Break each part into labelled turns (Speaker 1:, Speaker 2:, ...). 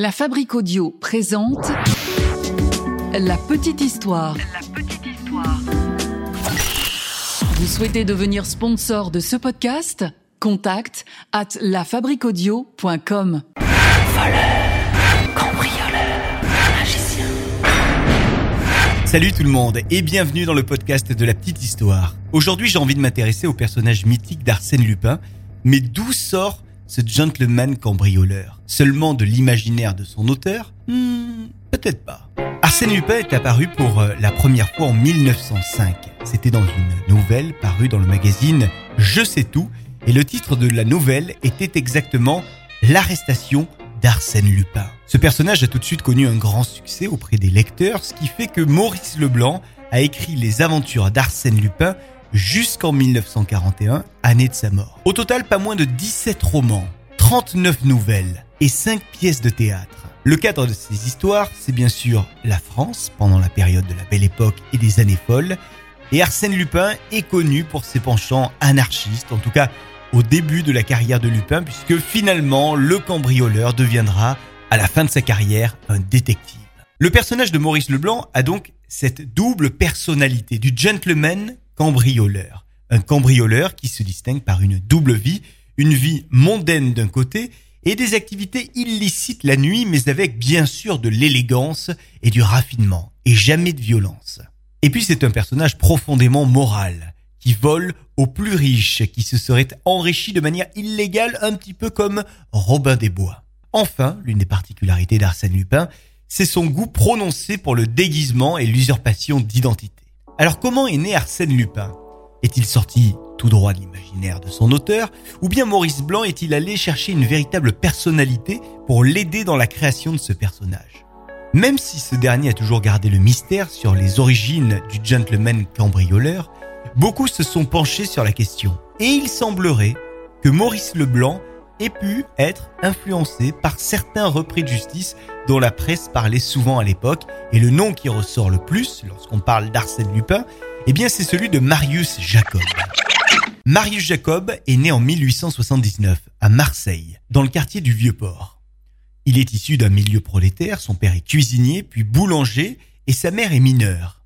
Speaker 1: La Fabrique Audio présente La Petite Histoire. La Petite Histoire. Vous souhaitez devenir sponsor de ce podcast? Contact à lafabriquaudio.com.
Speaker 2: Salut tout le monde et bienvenue dans le podcast de la petite histoire. Aujourd'hui j'ai envie de m'intéresser au personnage mythique d'Arsène Lupin, mais d'où sort ce gentleman cambrioleur Seulement de l'imaginaire de son auteur? Hmm, Peut-être pas. Arsène Lupin est apparu pour euh, la première fois en 1905. C'était dans une nouvelle parue dans le magazine Je sais tout et le titre de la nouvelle était exactement L'arrestation d'Arsène Lupin. Ce personnage a tout de suite connu un grand succès auprès des lecteurs, ce qui fait que Maurice Leblanc a écrit les aventures d'Arsène Lupin jusqu'en 1941, année de sa mort. Au total, pas moins de 17 romans, 39 nouvelles et 5 pièces de théâtre. Le cadre de ces histoires, c'est bien sûr la France, pendant la période de la Belle Époque et des années folles, et Arsène Lupin est connu pour ses penchants anarchistes, en tout cas au début de la carrière de Lupin, puisque finalement le cambrioleur deviendra, à la fin de sa carrière, un détective. Le personnage de Maurice Leblanc a donc cette double personnalité du gentleman cambrioleur. Un cambrioleur qui se distingue par une double vie, une vie mondaine d'un côté et des activités illicites la nuit, mais avec bien sûr de l'élégance et du raffinement, et jamais de violence. Et puis c'est un personnage profondément moral, qui vole aux plus riches, qui se seraient enrichis de manière illégale, un petit peu comme Robin des Bois. Enfin, l'une des particularités d'Arsène Lupin, c'est son goût prononcé pour le déguisement et l'usurpation d'identité. Alors comment est né Arsène Lupin? Est-il sorti tout droit de l'imaginaire de son auteur, ou bien Maurice Blanc est-il allé chercher une véritable personnalité pour l'aider dans la création de ce personnage? Même si ce dernier a toujours gardé le mystère sur les origines du gentleman cambrioleur, beaucoup se sont penchés sur la question. Et il semblerait que Maurice Leblanc ait pu être influencé par certains repris de justice dont la presse parlait souvent à l'époque, et le nom qui ressort le plus lorsqu'on parle d'Arsène Lupin, eh bien c'est celui de Marius Jacob. Marius Jacob est né en 1879 à Marseille, dans le quartier du Vieux-Port. Il est issu d'un milieu prolétaire, son père est cuisinier, puis boulanger, et sa mère est mineure.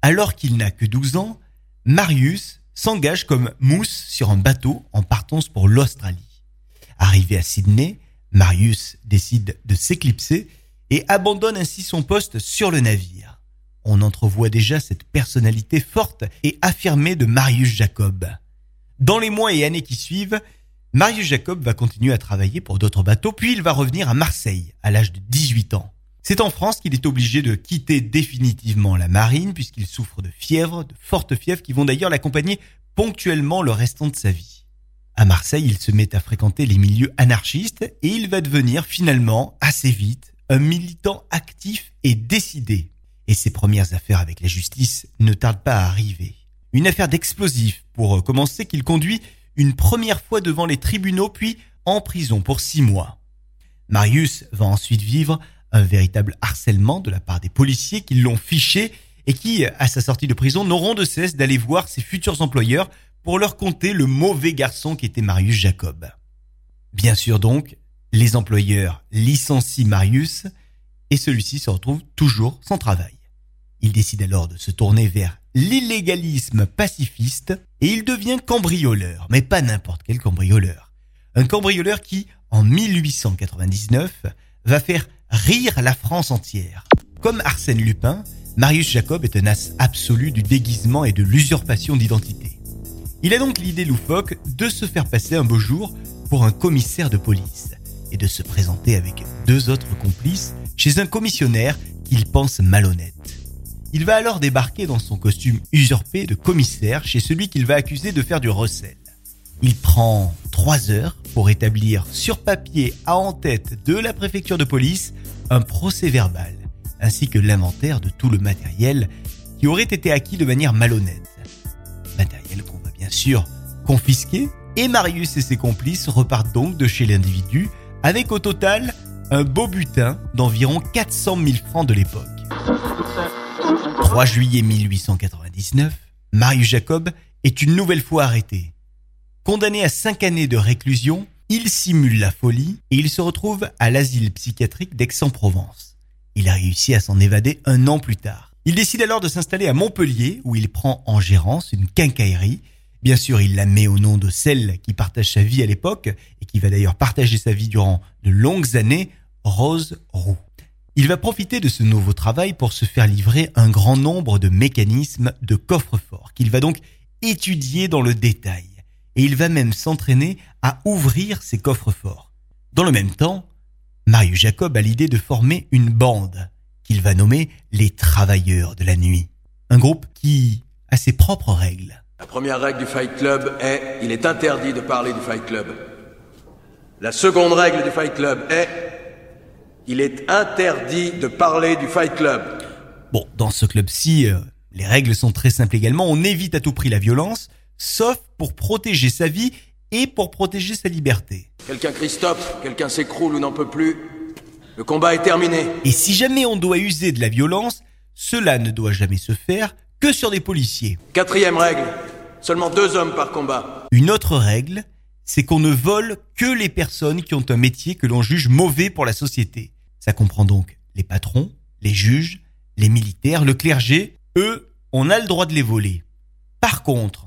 Speaker 2: Alors qu'il n'a que 12 ans, Marius s'engage comme mousse sur un bateau en partance pour l'Australie. Arrivé à Sydney, Marius décide de s'éclipser et abandonne ainsi son poste sur le navire. On entrevoit déjà cette personnalité forte et affirmée de Marius Jacob. Dans les mois et années qui suivent, Marius Jacob va continuer à travailler pour d'autres bateaux, puis il va revenir à Marseille à l'âge de 18 ans. C'est en France qu'il est obligé de quitter définitivement la marine puisqu'il souffre de fièvre, de fortes fièvres qui vont d'ailleurs l'accompagner ponctuellement le restant de sa vie. À Marseille, il se met à fréquenter les milieux anarchistes et il va devenir finalement, assez vite, un militant actif et décidé. Et ses premières affaires avec la justice ne tardent pas à arriver. Une affaire d'explosifs, pour commencer, qu'il conduit une première fois devant les tribunaux, puis en prison pour six mois. Marius va ensuite vivre un véritable harcèlement de la part des policiers qui l'ont fiché et qui, à sa sortie de prison, n'auront de cesse d'aller voir ses futurs employeurs pour leur conter le mauvais garçon qu'était Marius Jacob. Bien sûr donc, les employeurs licencient Marius et celui-ci se retrouve toujours sans travail. Il décide alors de se tourner vers l'illégalisme pacifiste et il devient cambrioleur, mais pas n'importe quel cambrioleur. Un cambrioleur qui, en 1899, va faire rire la France entière. Comme Arsène Lupin, Marius Jacob est un as absolu du déguisement et de l'usurpation d'identité. Il a donc l'idée loufoque de se faire passer un beau jour pour un commissaire de police et de se présenter avec deux autres complices chez un commissionnaire qu'il pense malhonnête. Il va alors débarquer dans son costume usurpé de commissaire chez celui qu'il va accuser de faire du recel. Il prend trois heures pour établir sur papier à en-tête de la préfecture de police un procès verbal, ainsi que l'inventaire de tout le matériel qui aurait été acquis de manière malhonnête. Bien sûr et Marius et ses complices repartent donc de chez l'individu avec au total un beau butin d'environ 400 000 francs de l'époque. 3 juillet 1899, Marius Jacob est une nouvelle fois arrêté. Condamné à 5 années de réclusion, Il simule la folie et il se retrouve à l'asile psychiatrique d'Aix-en-Provence. Il a réussi à s'en évader un an plus tard. Il décide alors de s'installer à Montpellier où il prend en gérance une quincaillerie. Bien sûr, il la met au nom de celle qui partage sa vie à l'époque et qui va d'ailleurs partager sa vie durant de longues années, Rose Roux. Il va profiter de ce nouveau travail pour se faire livrer un grand nombre de mécanismes de coffre-fort qu'il va donc étudier dans le détail. Et il va même s'entraîner à ouvrir ces coffres-forts. Dans le même temps, Marius Jacob a l'idée de former une bande qu'il va nommer les Travailleurs de la Nuit. Un groupe qui a ses propres règles.
Speaker 3: La première règle du Fight Club est il est interdit de parler du Fight Club. La seconde règle du Fight Club est il est interdit de parler du Fight Club.
Speaker 2: Bon, dans ce club-ci, euh, les règles sont très simples également. On évite à tout prix la violence, sauf pour protéger sa vie et pour protéger sa liberté.
Speaker 3: Quelqu'un crie stop, quelqu'un s'écroule ou n'en peut plus. Le combat est terminé.
Speaker 2: Et si jamais on doit user de la violence, cela ne doit jamais se faire que sur des policiers.
Speaker 3: Quatrième règle, seulement deux hommes par combat.
Speaker 2: Une autre règle, c'est qu'on ne vole que les personnes qui ont un métier que l'on juge mauvais pour la société. Ça comprend donc les patrons, les juges, les militaires, le clergé. Eux, on a le droit de les voler. Par contre,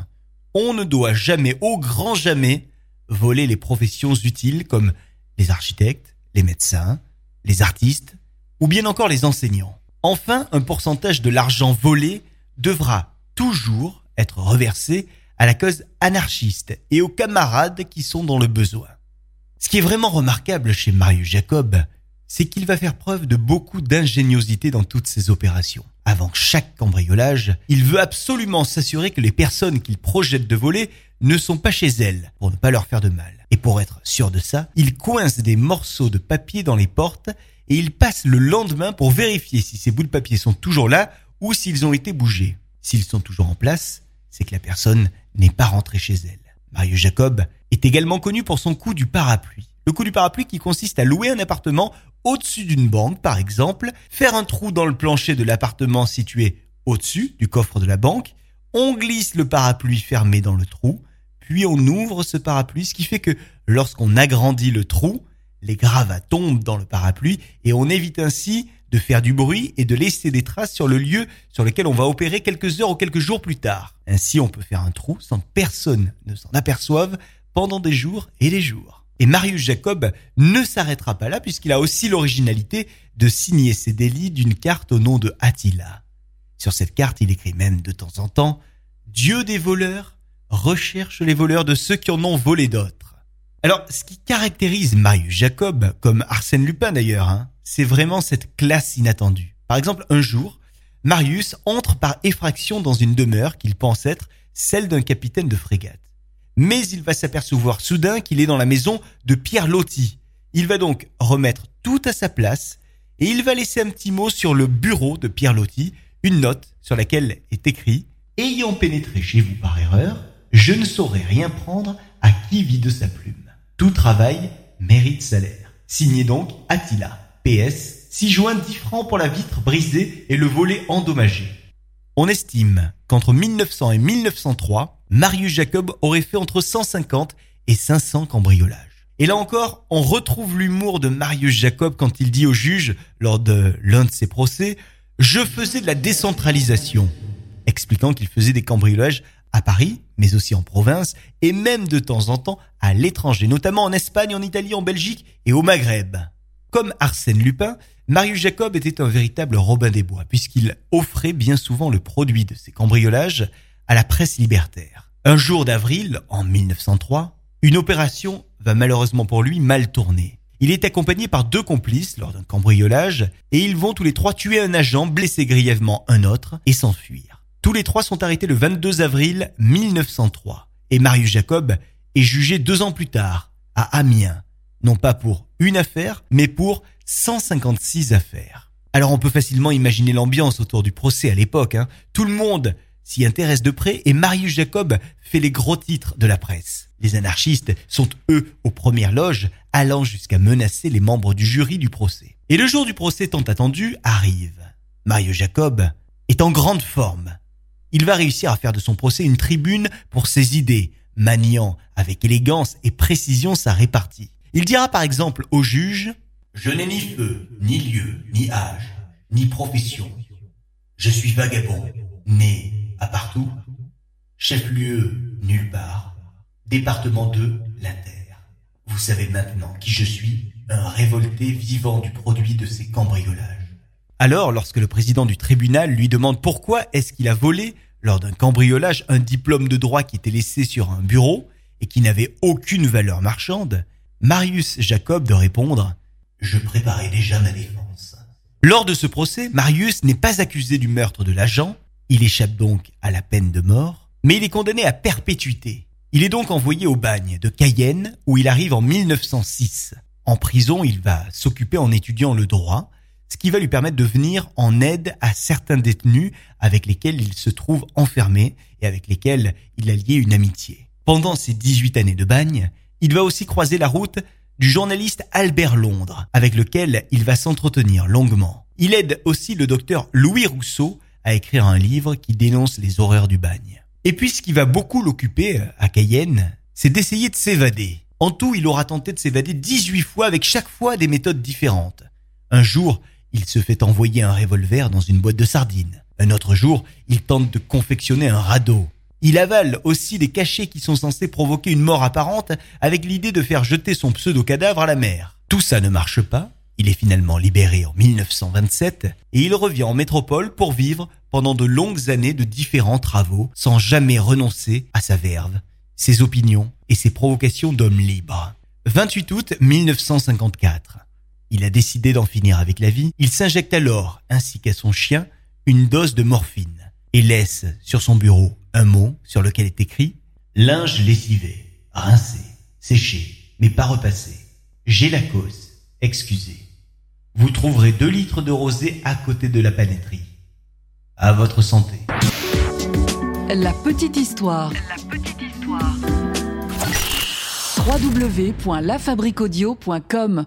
Speaker 2: on ne doit jamais, au grand jamais, voler les professions utiles comme les architectes, les médecins, les artistes ou bien encore les enseignants. Enfin, un pourcentage de l'argent volé devra toujours être reversé à la cause anarchiste et aux camarades qui sont dans le besoin. Ce qui est vraiment remarquable chez Marius Jacob, c'est qu'il va faire preuve de beaucoup d'ingéniosité dans toutes ses opérations. Avant chaque cambriolage, il veut absolument s'assurer que les personnes qu'il projette de voler ne sont pas chez elles, pour ne pas leur faire de mal. Et pour être sûr de ça, il coince des morceaux de papier dans les portes et il passe le lendemain pour vérifier si ces bouts de papier sont toujours là ou s'ils ont été bougés. S'ils sont toujours en place, c'est que la personne n'est pas rentrée chez elle. Mario Jacob est également connu pour son coup du parapluie. Le coup du parapluie qui consiste à louer un appartement au-dessus d'une banque, par exemple, faire un trou dans le plancher de l'appartement situé au-dessus du coffre de la banque, on glisse le parapluie fermé dans le trou, puis on ouvre ce parapluie, ce qui fait que lorsqu'on agrandit le trou, les gravats tombent dans le parapluie et on évite ainsi de faire du bruit et de laisser des traces sur le lieu sur lequel on va opérer quelques heures ou quelques jours plus tard. Ainsi, on peut faire un trou sans que personne ne s'en aperçoive pendant des jours et des jours. Et Marius Jacob ne s'arrêtera pas là puisqu'il a aussi l'originalité de signer ses délits d'une carte au nom de Attila. Sur cette carte, il écrit même de temps en temps Dieu des voleurs recherche les voleurs de ceux qui en ont volé d'autres. Alors, ce qui caractérise Marius Jacob, comme Arsène Lupin d'ailleurs, hein, c'est vraiment cette classe inattendue. Par exemple, un jour, Marius entre par effraction dans une demeure qu'il pense être celle d'un capitaine de frégate mais il va s'apercevoir soudain qu'il est dans la maison de Pierre Loti. Il va donc remettre tout à sa place et il va laisser un petit mot sur le bureau de Pierre Loti, une note sur laquelle est écrit Ayant pénétré chez vous par erreur, je ne saurais rien prendre à qui vit de sa plume. Tout travail mérite salaire. Signé donc Attila. PS, 6 juin 10 francs pour la vitre brisée et le volet endommagé. On estime qu'entre 1900 et 1903, Marius Jacob aurait fait entre 150 et 500 cambriolages. Et là encore, on retrouve l'humour de Marius Jacob quand il dit au juge, lors de l'un de ses procès, je faisais de la décentralisation, expliquant qu'il faisait des cambriolages à Paris, mais aussi en province, et même de temps en temps à l'étranger, notamment en Espagne, en Italie, en Belgique et au Maghreb. Comme Arsène Lupin, Marius Jacob était un véritable Robin des Bois, puisqu'il offrait bien souvent le produit de ses cambriolages à la presse libertaire. Un jour d'avril, en 1903, une opération va malheureusement pour lui mal tourner. Il est accompagné par deux complices lors d'un cambriolage et ils vont tous les trois tuer un agent, blesser grièvement un autre et s'enfuir. Tous les trois sont arrêtés le 22 avril 1903 et Marius Jacob est jugé deux ans plus tard à Amiens, non pas pour une affaire, mais pour 156 affaires. Alors on peut facilement imaginer l'ambiance autour du procès à l'époque. Hein. Tout le monde s'y intéresse de près et Marius Jacob fait les gros titres de la presse. Les anarchistes sont eux aux premières loges, allant jusqu'à menacer les membres du jury du procès. Et le jour du procès tant attendu arrive. Marius Jacob est en grande forme. Il va réussir à faire de son procès une tribune pour ses idées, maniant avec élégance et précision sa répartie. Il dira par exemple au juge Je n'ai ni feu, ni lieu, ni âge, ni profession. Je suis vagabond, né à partout, chef-lieu nulle part, département 2, la terre. Vous savez maintenant qui je suis, un révolté vivant du produit de ces cambriolages. Alors, lorsque le président du tribunal lui demande pourquoi est-ce qu'il a volé lors d'un cambriolage un diplôme de droit qui était laissé sur un bureau et qui n'avait aucune valeur marchande, Marius Jacob de répondre Je préparais déjà ma défense. Lors de ce procès, Marius n'est pas accusé du meurtre de l'agent, il échappe donc à la peine de mort, mais il est condamné à perpétuité. Il est donc envoyé au bagne de Cayenne où il arrive en 1906. En prison, il va s'occuper en étudiant le droit, ce qui va lui permettre de venir en aide à certains détenus avec lesquels il se trouve enfermé et avec lesquels il a lié une amitié. Pendant ses 18 années de bagne, il va aussi croiser la route du journaliste Albert Londres, avec lequel il va s'entretenir longuement. Il aide aussi le docteur Louis Rousseau à écrire un livre qui dénonce les horreurs du bagne. Et puis ce qui va beaucoup l'occuper euh, à Cayenne, c'est d'essayer de s'évader. En tout, il aura tenté de s'évader 18 fois avec chaque fois des méthodes différentes. Un jour, il se fait envoyer un revolver dans une boîte de sardines. Un autre jour, il tente de confectionner un radeau. Il avale aussi des cachets qui sont censés provoquer une mort apparente avec l'idée de faire jeter son pseudo-cadavre à la mer. Tout ça ne marche pas. Il est finalement libéré en 1927 et il revient en métropole pour vivre pendant de longues années de différents travaux sans jamais renoncer à sa verve, ses opinions et ses provocations d'homme libre. 28 août 1954. Il a décidé d'en finir avec la vie. Il s'injecte alors, ainsi qu'à son chien, une dose de morphine et laisse sur son bureau un mot sur lequel est écrit linge lessivé, rincé, séché, mais pas repassé. J'ai la cause, excusez. Vous trouverez deux litres de rosé à côté de la panetterie. À votre santé.
Speaker 1: La petite histoire. La petite histoire. www.lafabriquaudio.com